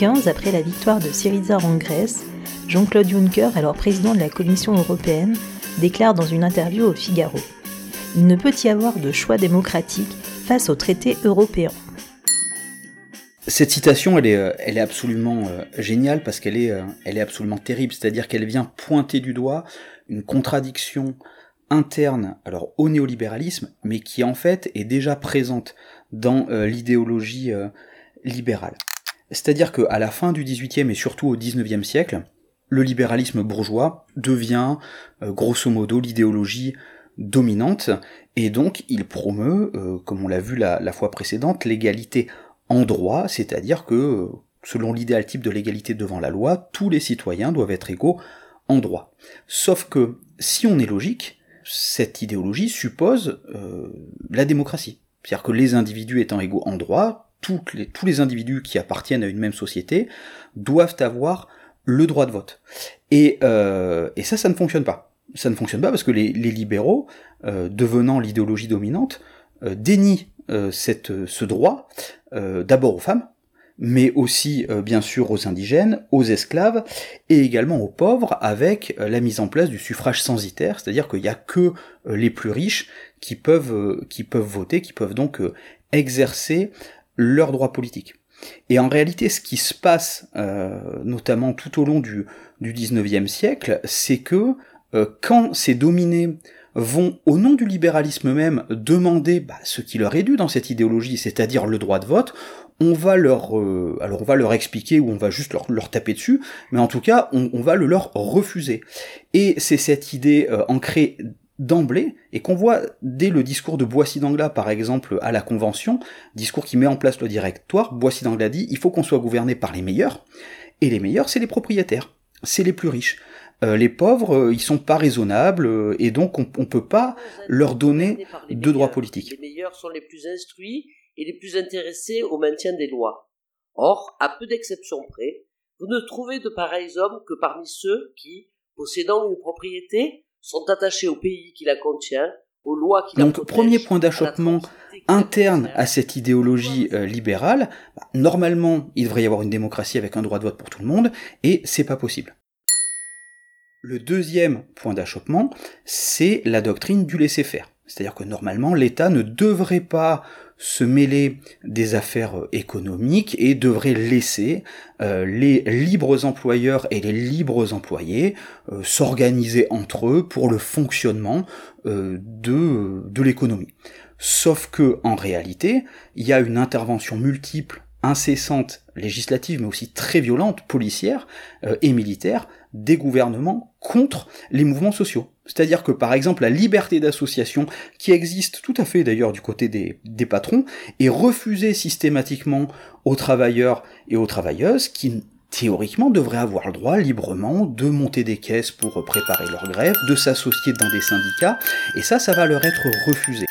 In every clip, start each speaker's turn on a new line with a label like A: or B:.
A: 2015, après la victoire de Syriza en Grèce, Jean-Claude Juncker, alors président de la Commission européenne, déclare dans une interview au Figaro Il ne peut y avoir de choix démocratique face au traité européen.
B: Cette citation, elle est, euh, absolument euh, géniale parce qu'elle est, euh, est absolument terrible. C'est-à-dire qu'elle vient pointer du doigt une contradiction interne, alors au néolibéralisme, mais qui en fait est déjà présente dans l'idéologie libérale. C'est-à-dire qu'à la fin du XVIIIe et surtout au XIXe siècle, le libéralisme bourgeois devient grosso modo l'idéologie dominante, et donc il promeut, comme on l'a vu la, la fois précédente, l'égalité en droit, c'est-à-dire que, selon l'idéal type de l'égalité devant la loi, tous les citoyens doivent être égaux en droit. Sauf que, si on est logique, cette idéologie suppose euh, la démocratie. C'est-à-dire que les individus étant égaux en droit, tous les individus qui appartiennent à une même société doivent avoir le droit de vote. Et, euh, ça, ça ne fonctionne pas. Ça ne fonctionne pas parce que les, libéraux, euh, devenant l'idéologie dominante, euh, dénient ce droit d'abord aux femmes, mais aussi bien sûr aux indigènes, aux esclaves et également aux pauvres avec la mise en place du suffrage censitaire, c'est-à-dire qu'il n'y a que les plus riches qui peuvent voter, qui peuvent donc exercer leurs droits politiques. Et en réalité, ce qui se passe, notamment tout au long du, du 19e siècle, c'est que quand ces dominés vont, au nom du libéralisme même, demander bah, ce qui leur est dû dans cette idéologie, c'est-à-dire le droit de vote, on va leur, euh, alors on va leur expliquer ou on va juste leur, taper dessus, mais en tout cas, on, va le leur refuser. Et c'est cette idée euh, ancrée d'emblée, et qu'on voit dès le discours de Boissy d'Anglas, par exemple, à la Convention, discours qui met en place le directoire, Boissy d'Anglas dit, il faut qu'on soit gouverné par les meilleurs, et les meilleurs, c'est les propriétaires, c'est les plus riches. Euh, les pauvres, euh, ils sont pas raisonnables euh, et donc on, ne peut pas leur donner de droits politiques.
C: Les meilleurs sont les plus instruits et les plus intéressés au maintien des lois. Or, à peu d'exceptions près, vous ne trouvez de pareils hommes que parmi ceux qui, possédant une propriété, sont attachés au pays qui la contient, aux lois qui
B: Donc,
C: la
B: premier point d'achoppement interne à cette idéologie libérale, bah, normalement, il devrait y avoir une démocratie avec un droit de vote pour tout le monde, et c'est pas possible. Le deuxième point d'achoppement, c'est la doctrine du laisser-faire. C'est-à-dire que normalement, l'État ne devrait pas se mêler des affaires économiques et devrait laisser euh, les libres employeurs et les libres employés euh, s'organiser entre eux pour le fonctionnement euh, de, de l'économie. Sauf que en réalité, il y a une intervention multiple incessante législative mais aussi très violente, policière et militaire, des gouvernements contre les mouvements sociaux. C'est-à-dire que par exemple la liberté d'association, qui existe tout à fait d'ailleurs du côté des, patrons, est refusée systématiquement aux travailleurs et aux travailleuses qui théoriquement devraient avoir le droit librement de monter des caisses pour préparer leur grève, de s'associer dans des syndicats, et ça, ça va leur être refusé.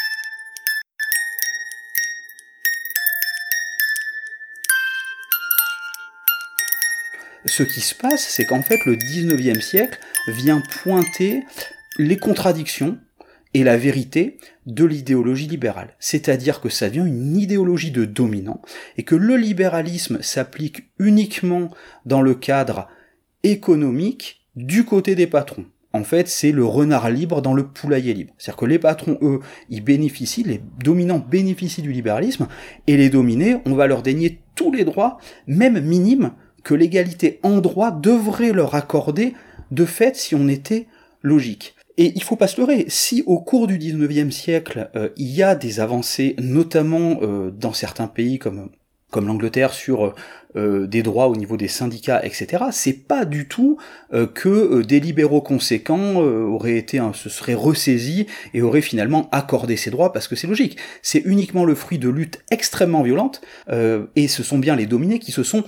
B: Ce qui se passe, c'est qu'en fait le 19e siècle vient pointer les contradictions et la vérité de l'idéologie libérale. C'est-à-dire que ça devient une idéologie de dominant, et que le libéralisme s'applique uniquement dans le cadre économique du côté des patrons. En fait, c'est le renard libre dans le poulailler libre. C'est-à-dire que les patrons, eux, ils bénéficient, les dominants bénéficient du libéralisme, et les dominés, on va leur dénier tous les droits, même minimes, que l'égalité en droit devrait leur accorder de fait si on était logique. Et il faut pas se leurrer, si au cours du 19e siècle, euh, il y a des avancées, notamment euh, dans certains pays comme l'Angleterre sur euh, des droits au niveau des syndicats, etc. C'est pas du tout que des libéraux conséquents auraient été, se seraient ressaisis et auraient finalement accordé ces droits parce que c'est logique. C'est uniquement le fruit de luttes extrêmement violentes et ce sont bien les dominés qui se sont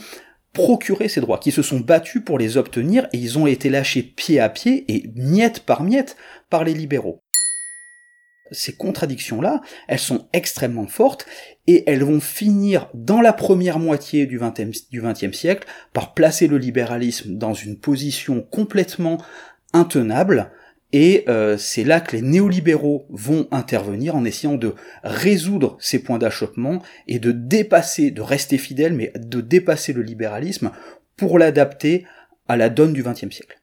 B: procurer ces droits, qui se sont battus pour les obtenir et ils ont été lâchés pied à pied et miette par miette par les libéraux. Ces contradictions-là, elles sont extrêmement fortes et elles vont finir dans la première moitié du XXe siècle par placer le libéralisme dans une position complètement intenable Et euh, c'est là que les néolibéraux vont intervenir en essayant de résoudre ces points d'achoppement et de dépasser, de rester fidèle, mais de dépasser le libéralisme pour l'adapter à la donne du XXe siècle.